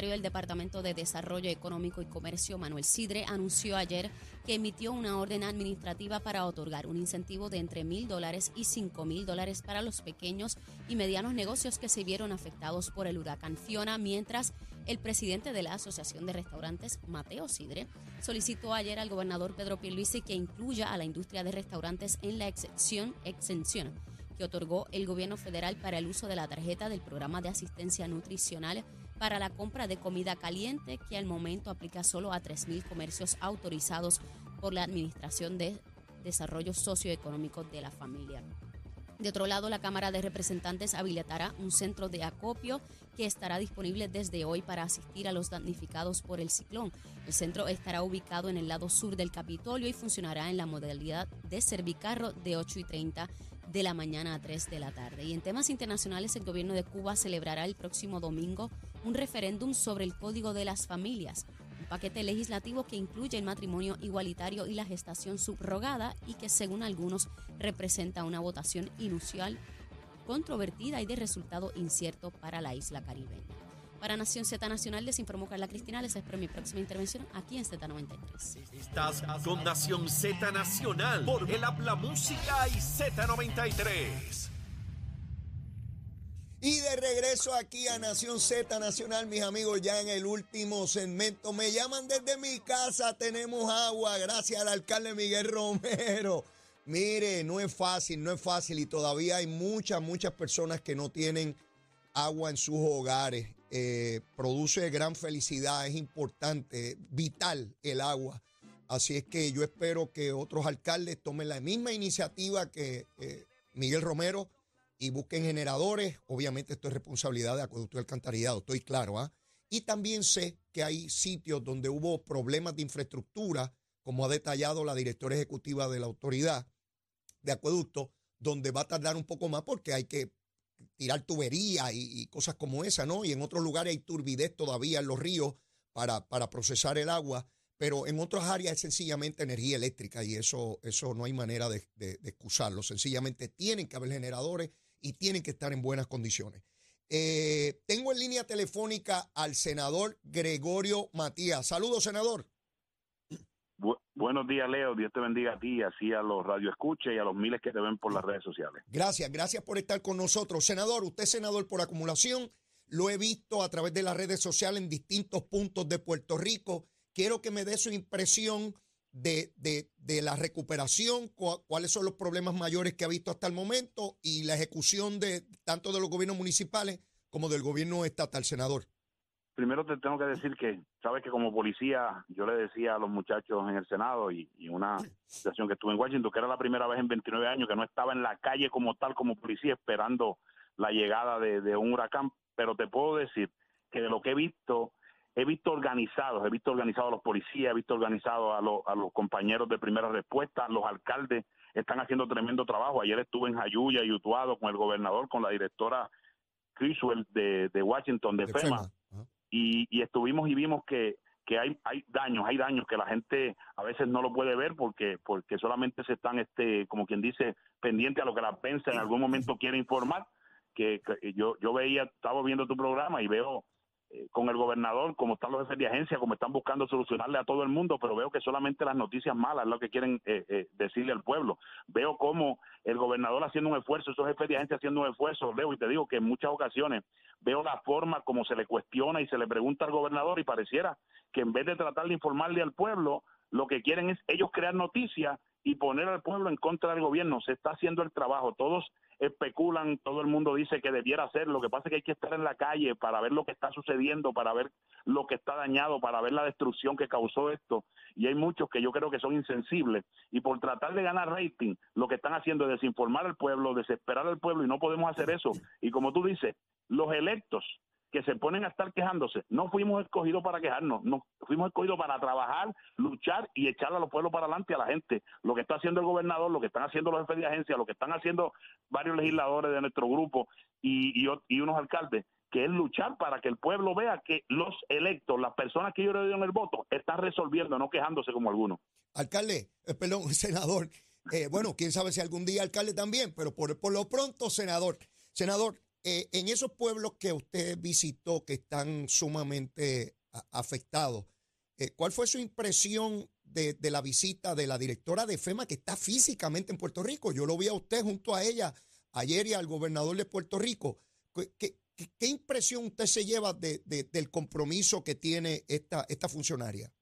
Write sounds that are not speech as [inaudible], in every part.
secretario del Departamento de Desarrollo Económico y Comercio, Manuel Sidre, anunció ayer que emitió una orden administrativa para otorgar un incentivo de entre mil dólares y cinco mil dólares para los pequeños y medianos negocios que se vieron afectados por el huracán Fiona, mientras el presidente de la Asociación de Restaurantes, Mateo Sidre, solicitó ayer al gobernador Pedro Pierluisi que incluya a la industria de restaurantes en la exención, exención que otorgó el gobierno federal para el uso de la tarjeta del programa de asistencia nutricional para la compra de comida caliente, que al momento aplica solo a 3.000 comercios autorizados por la Administración de Desarrollo Socioeconómico de la Familia. De otro lado, la Cámara de Representantes habilitará un centro de acopio que estará disponible desde hoy para asistir a los damnificados por el ciclón. El centro estará ubicado en el lado sur del Capitolio y funcionará en la modalidad de servicarro de 8 y 30 de la mañana a 3 de la tarde. Y en temas internacionales, el gobierno de Cuba celebrará el próximo domingo un referéndum sobre el Código de las Familias, un paquete legislativo que incluye el matrimonio igualitario y la gestación subrogada y que según algunos representa una votación inusual, controvertida y de resultado incierto para la isla caribeña. Para Nación Z Nacional les informó Carla Cristina. Les espero mi próxima intervención aquí en Z93. Estás con Nación Z Nacional por el Habla Música y Z93. Y de regreso aquí a Nación Z Nacional, mis amigos, ya en el último segmento. Me llaman desde mi casa, tenemos agua, gracias al alcalde Miguel Romero. Mire, no es fácil, no es fácil y todavía hay muchas, muchas personas que no tienen agua en sus hogares. Eh, produce gran felicidad, es importante, vital el agua. Así es que yo espero que otros alcaldes tomen la misma iniciativa que eh, Miguel Romero y busquen generadores. Obviamente esto es responsabilidad de Acueducto y Alcantarillado, estoy claro. ¿ah? Y también sé que hay sitios donde hubo problemas de infraestructura, como ha detallado la directora ejecutiva de la autoridad de Acueducto, donde va a tardar un poco más porque hay que tirar tubería y, cosas como esa, ¿no? Y en otros lugares hay turbidez todavía en los ríos para, para procesar el agua, pero en otras áreas es sencillamente energía eléctrica y eso, eso no hay manera de, excusarlo. Sencillamente tienen que haber generadores y tienen que estar en buenas condiciones. Eh, tengo en línea telefónica al senador Gregorio Matías. Saludos, senador buenos días, Leo. Dios te bendiga a ti, así a los radioescuchas y a los miles que te ven por las redes sociales. Gracias, gracias por estar con nosotros. Senador, usted es senador por acumulación. Lo he visto a través de las redes sociales en distintos puntos de Puerto Rico. Quiero que me dé su impresión de, de la recuperación, cuáles son los problemas mayores que ha visto hasta el momento y la ejecución de tanto de los gobiernos municipales como del gobierno estatal, senador primero te tengo que decir que, sabes que como policía, yo le decía a los muchachos en el Senado y, y una situación que estuve en Washington, que era la primera vez en 29 años que no estaba en la calle como tal, como policía, esperando la llegada de, un huracán, pero te puedo decir que de lo que he visto, he visto organizados, he visto organizados a los policías, he visto organizados a, los, a los compañeros de primera respuesta, los alcaldes están haciendo tremendo trabajo. Ayer estuve en Jayuya y Utuado con el gobernador, con la directora Criswell de, de Washington, de, FEMA y, estuvimos y vimos que, que hay, hay daños, hay daños que la gente a veces no lo puede ver porque, porque solamente se están, este, como quien dice, pendiente a lo que la prensa en algún momento quiere informar. Que, yo, yo veía, estaba viendo tu programa y veo eh, con el gobernador, como están los jefes de agencia, como están buscando solucionarle a todo el mundo, pero veo que solamente las noticias malas es lo que quieren eh, eh, decirle al pueblo. Veo como el gobernador haciendo un esfuerzo, esos jefes de agencia haciendo un esfuerzo, Leo, y te digo que en muchas ocasiones veo la forma como se le cuestiona y se le pregunta al gobernador y pareciera que en vez de tratar de informarle al pueblo, lo que quieren es ellos crear noticias y poner al pueblo en contra del gobierno. Se está haciendo el trabajo. Todos especulan, todo el mundo dice que debiera hacer. Lo que pasa es que hay que estar en la calle para ver lo que está sucediendo, para ver lo que está dañado, para ver la destrucción que causó esto. Y hay muchos que yo creo que son insensibles. Y por tratar de ganar rating, lo que están haciendo es desinformar al pueblo, desesperar al pueblo, y no podemos hacer eso. Y como tú dices, los electos que se ponen a estar quejándose. No fuimos escogidos para quejarnos, no fuimos escogidos para trabajar, luchar y echar a los pueblos para adelante a la gente. Lo que está haciendo el gobernador, lo que están haciendo los jefes de agencia, lo que están haciendo varios legisladores de nuestro grupo y, y, unos alcaldes, que es luchar para que el pueblo vea que los electos, las personas que yo le dieron el voto, están resolviendo, no quejándose como algunos. Alcalde, eh, perdón, [laughs] senador, eh, bueno, quién sabe si algún día alcalde también, pero por, por lo pronto, senador, senador, eh, en esos pueblos que usted visitó que están sumamente afectados, eh, ¿cuál fue su impresión de, la visita de la directora de FEMA que está físicamente en Puerto Rico? Yo lo vi a usted junto a ella ayer y al gobernador de Puerto Rico. ¿Qué, impresión usted se lleva de, del compromiso que tiene esta funcionaria?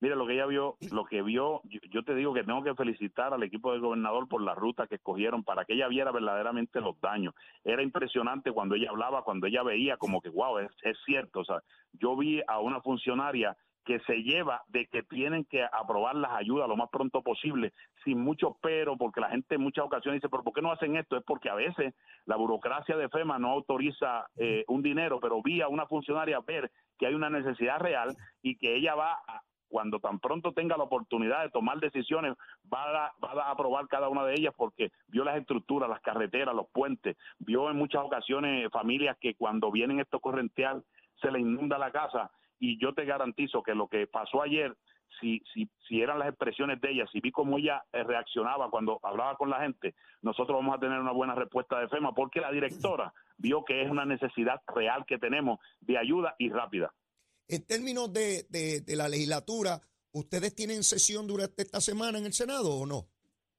Mire, lo que ella vio, lo que vio, yo, te digo que tengo que felicitar al equipo del gobernador por la ruta que escogieron para que ella viera verdaderamente los daños. Era impresionante cuando ella hablaba, cuando ella veía como que, wow, es, es cierto. O sea, yo vi a una funcionaria que se lleva de que tienen que aprobar las ayudas lo más pronto posible, sin mucho pero, porque la gente en muchas ocasiones dice, pero ¿por qué no hacen esto? Es porque a veces la burocracia de FEMA no autoriza eh, un dinero, pero vi a una funcionaria ver que hay una necesidad real y que ella va a, cuando tan pronto tenga la oportunidad de tomar decisiones, va a, va a aprobar cada una de ellas porque vio las estructuras, las carreteras, los puentes, vio en muchas ocasiones familias que cuando vienen estos correnteal se les inunda la casa y yo te garantizo que lo que pasó ayer, si, si, si eran las expresiones de ella, si vi cómo ella eh, reaccionaba cuando hablaba con la gente, nosotros vamos a tener una buena respuesta de FEMA porque la directora vio que es una necesidad real que tenemos de ayuda y rápida. En términos de, de, la legislatura, ¿ustedes tienen sesión durante esta semana en el Senado o no?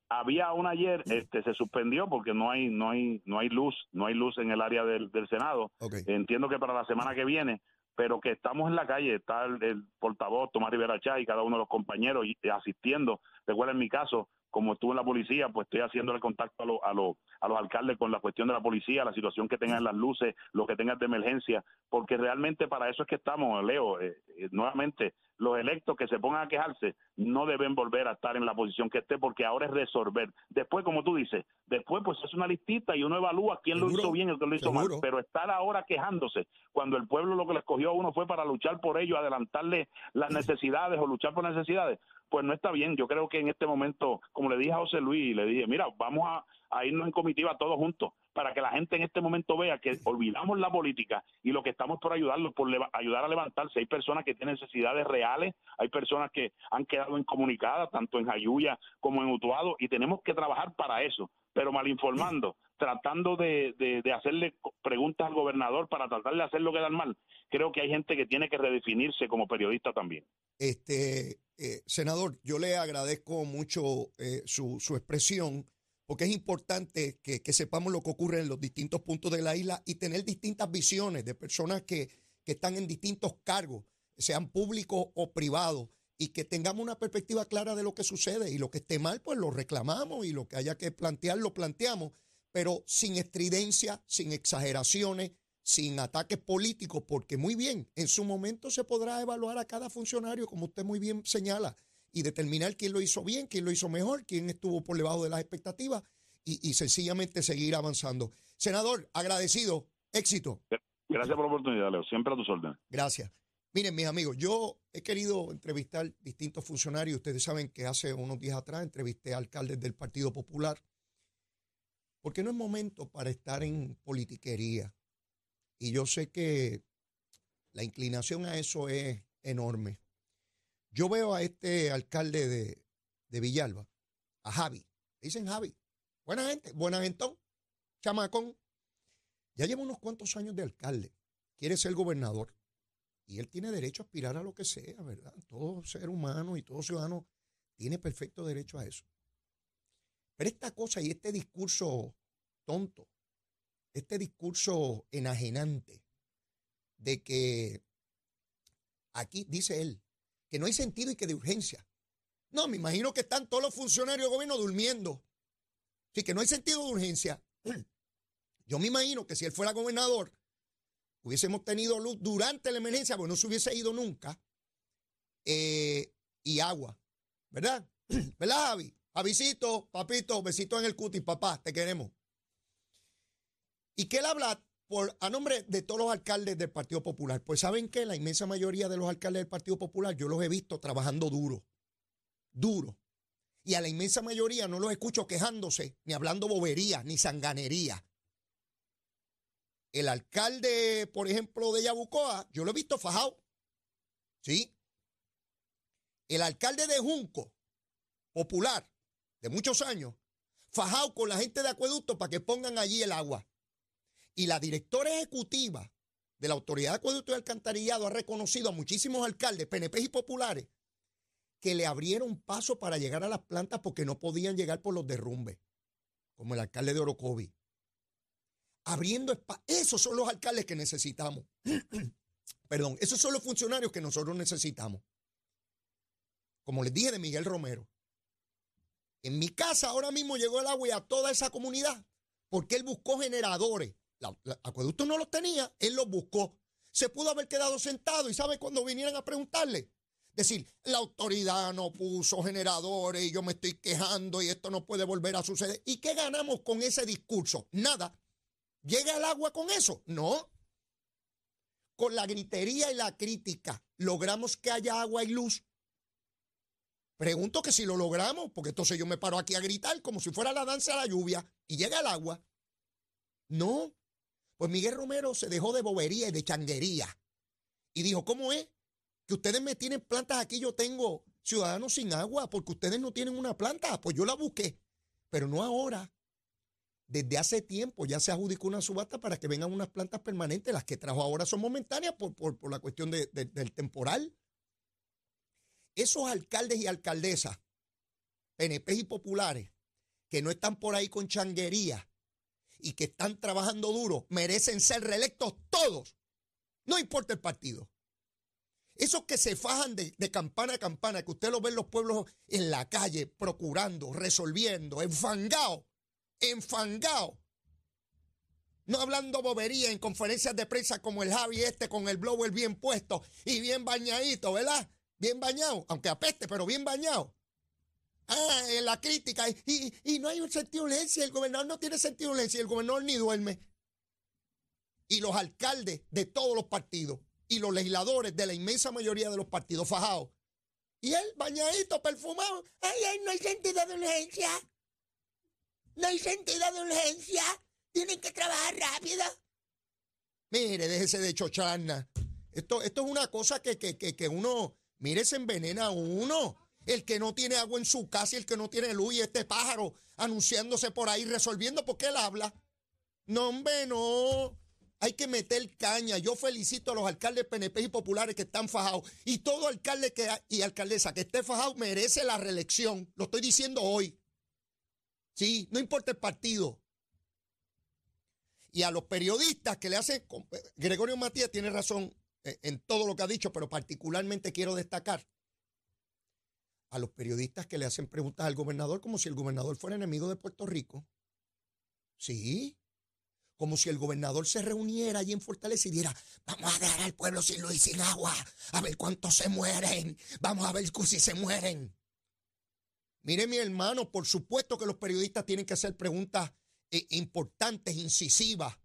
había una ayer este se suspendió porque no hay no hay no hay luz no hay luz en el área del, del senado entiendo que para la semana que viene pero que estamos en la calle, está el, portavoz Tomás Rivera Chay y cada uno de los compañeros asistiendo. Recuerda en mi caso, como estuve en la policía, pues estoy haciendo el contacto a, a, a los alcaldes con la cuestión de la policía, la situación que tengan las luces, lo que tengan de emergencia, porque realmente para eso es que estamos, Leo, eh, eh, nuevamente, los electos que se pongan a quejarse no deben volver a estar en la posición que esté porque ahora es resolver. Después, como tú dices, después pues es una listita y uno evalúa quién lo hizo bien y quién lo hizo mal, pero estar ahora quejándose cuando el pueblo lo que le escogió a uno fue para luchar por ello, adelantarle las necesidades o luchar por necesidades, pues no está bien. Yo creo que en este momento, como le dije a José Luis, le dije, mira, vamos a, a irnos en comitiva todos juntos para que la gente en este momento vea que olvidamos la política y lo que estamos por ayudarlos, por ayudar a levantarse. Hay personas que tienen necesidades reales, hay personas que han quedado incomunicadas, tanto en Jayuya como en Utuado, y tenemos que trabajar para eso, pero mal informando, tratando de, de, hacerle preguntas al gobernador para tratar de hacerlo quedar mal. Creo que hay gente que tiene que redefinirse como periodista también. Este, eh, senador, yo le agradezco mucho eh, su, su expresión porque es importante que, sepamos lo que ocurre en los distintos puntos de la isla y tener distintas visiones de personas que, están en distintos cargos, sean públicos o privados, y que tengamos una perspectiva clara de lo que sucede. Y lo que esté mal, pues lo reclamamos y lo que haya que plantear, lo planteamos, pero sin estridencia, sin exageraciones, sin ataques políticos, porque muy bien, en su momento se podrá evaluar a cada funcionario, como usted muy bien señala, y determinar quién lo hizo bien, quién lo hizo mejor, quién estuvo por debajo de las expectativas y, sencillamente seguir avanzando. Senador, agradecido, éxito. Gracias por la oportunidad, Leo. Siempre a tus órdenes. Gracias. Miren, mis amigos, yo he querido entrevistar distintos funcionarios. Ustedes saben que hace unos días atrás entrevisté a alcaldes del Partido Popular. Porque no es momento para estar en politiquería. Y yo sé que la inclinación a eso es enorme. Yo veo a este alcalde de, de Villalba, a Javi, dicen Javi, buena gente, buena gentón, chamacón. Ya lleva unos cuantos años de alcalde, quiere ser gobernador y él tiene derecho a aspirar a lo que sea, ¿verdad? Todo ser humano y todo ciudadano tiene perfecto derecho a eso. Pero esta cosa y este discurso tonto, este discurso enajenante de que aquí, dice él, que no hay sentido y que de urgencia. No, me imagino que están todos los funcionarios del gobierno durmiendo. Sí, que no hay sentido de urgencia. [clears throat] Yo me imagino que si él fuera gobernador, hubiésemos tenido luz durante la emergencia, pues no se hubiese ido nunca, eh, y agua, ¿verdad? [clears throat] ¿Verdad, Javi? Javisito, papito, besito en el cutis, papá, te queremos. ¿Y qué él habla por, a nombre de todos los alcaldes del Partido Popular. Pues saben que la inmensa mayoría de los alcaldes del Partido Popular yo los he visto trabajando duro, duro. Y a la inmensa mayoría no los escucho quejándose, ni hablando bobería, ni sanganería. El alcalde, por ejemplo, de Yabucoa, yo lo he visto fajado. ¿Sí? El alcalde de Junco, popular, de muchos años, fajado con la gente de acueducto para que pongan allí el agua. Y la directora ejecutiva de la Autoridad de Acueducto y Alcantarillado ha reconocido a muchísimos alcaldes, PNP y populares, que le abrieron paso para llegar a las plantas porque no podían llegar por los derrumbes, como el alcalde de Orocovi. Abriendo espacio. Esos son los alcaldes que necesitamos. [clears throat] Perdón, esos son los funcionarios que nosotros necesitamos. Como les dije de Miguel Romero. En mi casa ahora mismo llegó el agua y a toda esa comunidad porque él buscó generadores. El acueducto no los tenía, él los buscó. Se pudo haber quedado sentado y sabe cuando vinieran a preguntarle, decir, la autoridad no puso generadores y yo me estoy quejando y esto no puede volver a suceder. ¿Y qué ganamos con ese discurso? Nada. ¿Llega el agua con eso? No. Con la gritería y la crítica, ¿logramos que haya agua y luz? Pregunto que si lo logramos, porque entonces yo me paro aquí a gritar como si fuera la danza de la lluvia y llega el agua. No. Pues Miguel Romero se dejó de bobería y de changuería y dijo, ¿cómo es? que ustedes me tienen plantas aquí, yo tengo ciudadanos sin agua, porque ustedes no tienen una planta. Pues yo la busqué, pero no ahora. Desde hace tiempo ya se adjudicó una subasta para que vengan unas plantas permanentes. Las que trajo ahora son momentáneas por, por, la cuestión del temporal. Esos alcaldes y alcaldesas, PNP y populares, que no están por ahí con changuería y que están trabajando duro, merecen ser reelectos todos. No importa el partido. Esos que se fajan de, campana a campana, que usted lo ve en los pueblos en la calle, procurando, resolviendo, enfangado, enfangado. No hablando bobería en conferencias de prensa como el Javi este con el blower bien puesto y bien bañadito, ¿verdad? Bien bañado, aunque apeste, pero bien bañado. Ah, la crítica. Y, y no hay un sentido urgencia. El gobernador no tiene urgencia. El gobernador ni duerme. Y los alcaldes de todos los partidos y los legisladores de la inmensa mayoría de los partidos fajados. Y él, bañadito, perfumado. Ay, ay, no hay sentido de urgencia. No hay sentido de urgencia. Tienen que trabajar rápido. Mire, déjese de chocharna. Esto, esto es una cosa que, que, que, que uno, mire, se envenena a uno. El que no tiene agua en su casa y el que no tiene luz y este pájaro anunciándose por ahí, resolviendo porque él habla. No, hombre, no. Hay que meter caña. Yo felicito a los alcaldes PNP y populares que están fajados. Y todo alcalde que, y alcaldesa que esté fajado merece la reelección. Lo estoy diciendo hoy. Sí, no importa el partido. Y a los periodistas que le hacen. Gregorio Matías tiene razón eh, en todo lo que ha dicho, pero particularmente quiero destacar a los periodistas que le hacen preguntas al gobernador como si el gobernador fuera enemigo de Puerto Rico. Sí, como si el gobernador se reuniera allí en Fortaleza y diera, vamos a dejar al pueblo sin luz y sin agua, a ver cuántos se mueren, vamos a ver si se mueren. Mire mi hermano, por supuesto que los periodistas tienen que hacer preguntas eh, importantes, incisivas,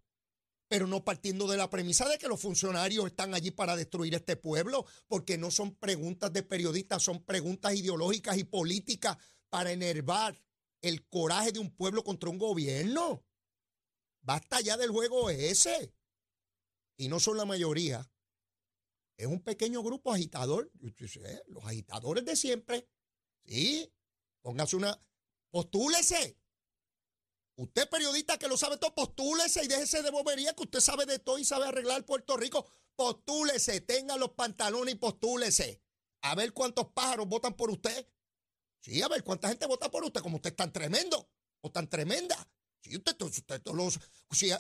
pero no partiendo de la premisa de que los funcionarios están allí para destruir este pueblo, porque no son preguntas de periodistas, son preguntas ideológicas y políticas para enervar el coraje de un pueblo contra un gobierno. Basta ya del juego ese. Y no son la mayoría. Es un pequeño grupo agitador. Los agitadores de siempre. Sí. Póngase una. Postúlese. Usted periodista que lo sabe todo, postúlese y déjese de bobería que usted sabe de todo y sabe arreglar Puerto Rico. Postúlese, tenga los pantalones y postúlese. A ver cuántos pájaros votan por usted. Sí, a ver cuánta gente vota por usted, como usted es tan tremendo o tan tremenda. Si, usted,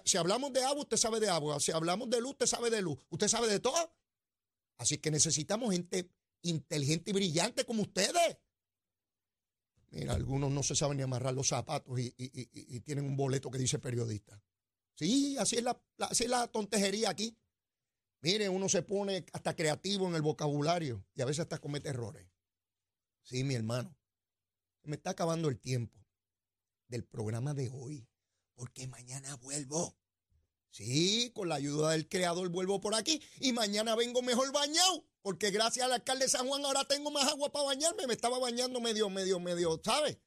si, hablamos de agua, usted sabe de agua. Si hablamos de luz, usted sabe de luz. Usted sabe de todo. Así que necesitamos gente inteligente y brillante como ustedes. Mira, algunos no se saben ni amarrar los zapatos y, tienen un boleto que dice periodista. Sí, así es la, así es la tontejería aquí. Mire, uno se pone hasta creativo en el vocabulario y a veces hasta comete errores. Sí, mi hermano. Me está acabando el tiempo del programa de hoy porque mañana vuelvo. Sí, con la ayuda del creador vuelvo por aquí y mañana vengo mejor bañado, porque gracias al alcalde de San Juan ahora tengo más agua para bañarme. Me estaba bañando medio, medio, medio, ¿sabes?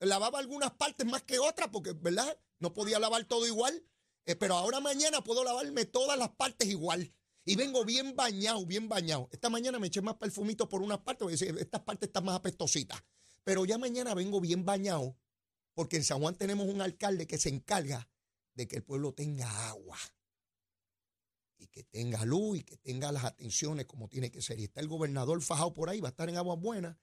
Lavaba algunas partes más que otras, porque, ¿verdad? No podía lavar todo igual. Eh, pero ahora mañana puedo lavarme todas las partes igual. Y vengo bien bañado, bien bañado. Esta mañana me eché más perfumito por unas partes, porque estas partes están más apestositas. Pero ya mañana vengo bien bañado porque en San Juan tenemos un alcalde que se encarga de que el pueblo tenga agua y que tenga luz y que tenga las atenciones como tiene que ser. Y está el gobernador fajado por ahí, va a estar en Aguas Buenas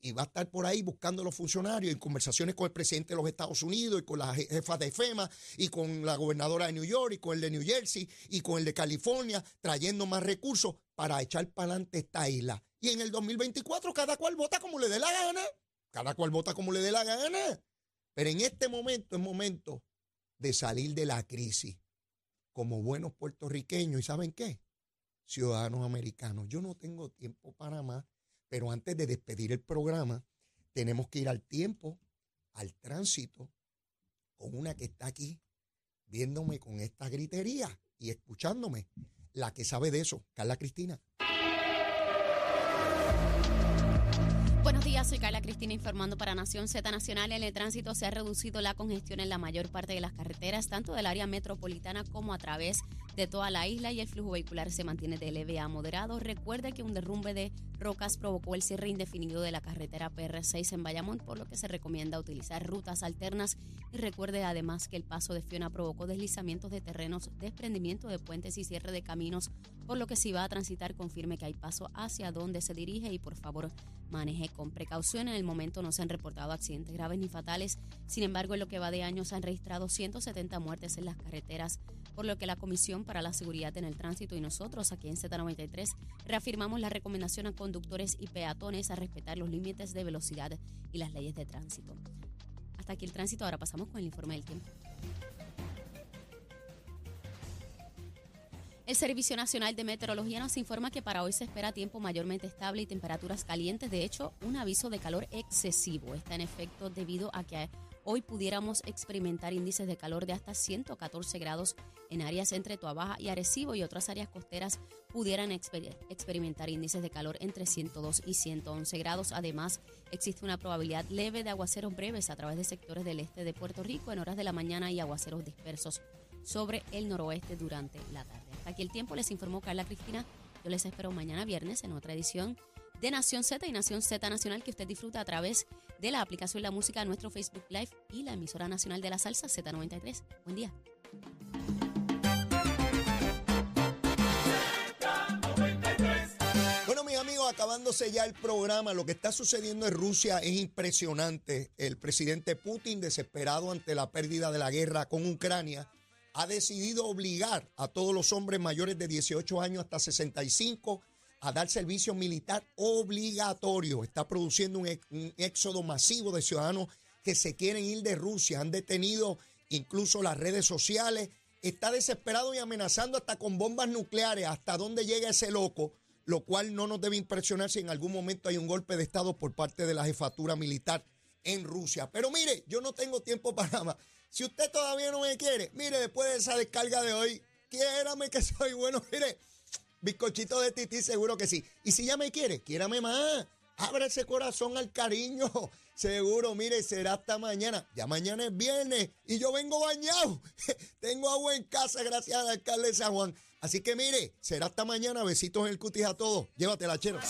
y va a estar por ahí buscando a los funcionarios en conversaciones con el presidente de los Estados Unidos y con las jefas de FEMA y con la gobernadora de New York y con el de New Jersey y con el de California, trayendo más recursos para echar para adelante esta isla. Y en el 2024 cada cual vota como le dé la gana, cada cual vota como le dé la gana. Pero en este momento es momento de salir de la crisis como buenos puertorriqueños. ¿Y saben qué? Ciudadanos americanos. Yo no tengo tiempo para más, pero antes de despedir el programa, tenemos que ir al tiempo, al tránsito, con una que está aquí viéndome con esta gritería y escuchándome, la que sabe de eso, Carla Cristina. Buenos días, soy Carla Cristina informando para Nación Z Nacional. En el tránsito se ha reducido la congestión en la mayor parte de las carreteras, tanto del área metropolitana como a través de toda la isla y el flujo vehicular se mantiene de leve a moderado. Recuerde que un derrumbe de rocas provocó el cierre indefinido de la carretera PR6 en Bayamón, por lo que se recomienda utilizar rutas alternas. Y recuerde además que el paso de Fiona provocó deslizamientos de terrenos, desprendimiento de puentes y cierre de caminos, por lo que si va a transitar confirme que hay paso hacia donde se dirige y por favor maneje con precaución. En el momento no se han reportado accidentes graves ni fatales. Sin embargo, en lo que va de año se han registrado 170 muertes en las carreteras por lo que la Comisión para la Seguridad en el Tránsito y nosotros aquí en Z93 reafirmamos la recomendación a conductores y peatones a respetar los límites de velocidad y las leyes de tránsito. Hasta aquí el tránsito, ahora pasamos con el informe del tiempo. El Servicio Nacional de Meteorología nos informa que para hoy se espera tiempo mayormente estable y temperaturas calientes. De hecho, un aviso de calor excesivo está en efecto debido a que hoy pudiéramos experimentar índices de calor de hasta 114 grados en áreas entre Tuabaja y Arecibo y otras áreas costeras pudieran experimentar índices de calor entre 102 y 111 grados. Además, existe una probabilidad leve de aguaceros breves a través de sectores del este de Puerto Rico en horas de la mañana y aguaceros dispersos sobre el noroeste durante la tarde. Hasta aquí el tiempo les informó Carla Cristina. Yo les espero mañana viernes en otra edición de Nación Z y Nación Z Nacional que usted disfruta a través de la aplicación La Música, nuestro Facebook Live y la emisora nacional de la salsa Z93. Buen día. Bueno, mis amigos, acabándose ya el programa, lo que está sucediendo en Rusia es impresionante. El presidente Putin, desesperado ante la pérdida de la guerra con Ucrania, ha decidido obligar a todos los hombres mayores de 18 años hasta 65 a dar servicio militar obligatorio. Está produciendo un, éxodo masivo de ciudadanos que se quieren ir de Rusia. Han detenido incluso las redes sociales. Está desesperado y amenazando hasta con bombas nucleares. ¿Hasta dónde llega ese loco? Lo cual no nos debe impresionar si en algún momento hay un golpe de Estado por parte de la jefatura militar en Rusia. Pero mire, yo no tengo tiempo para más. Si usted todavía no me quiere, mire, después de esa descarga de hoy, quiérame que [laughs] soy bueno. Mire, Bizcochito de Titi, seguro que sí. Y si ya me quiere, quiérame más. Abre ese corazón al cariño. [laughs] Seguro, mire, será hasta mañana. Ya mañana es viernes y yo vengo bañado. [laughs] Tengo agua en casa gracias al alcalde de San Juan. Así que mire, será hasta mañana. Besitos en el cutis a todos. Llévatela, chero.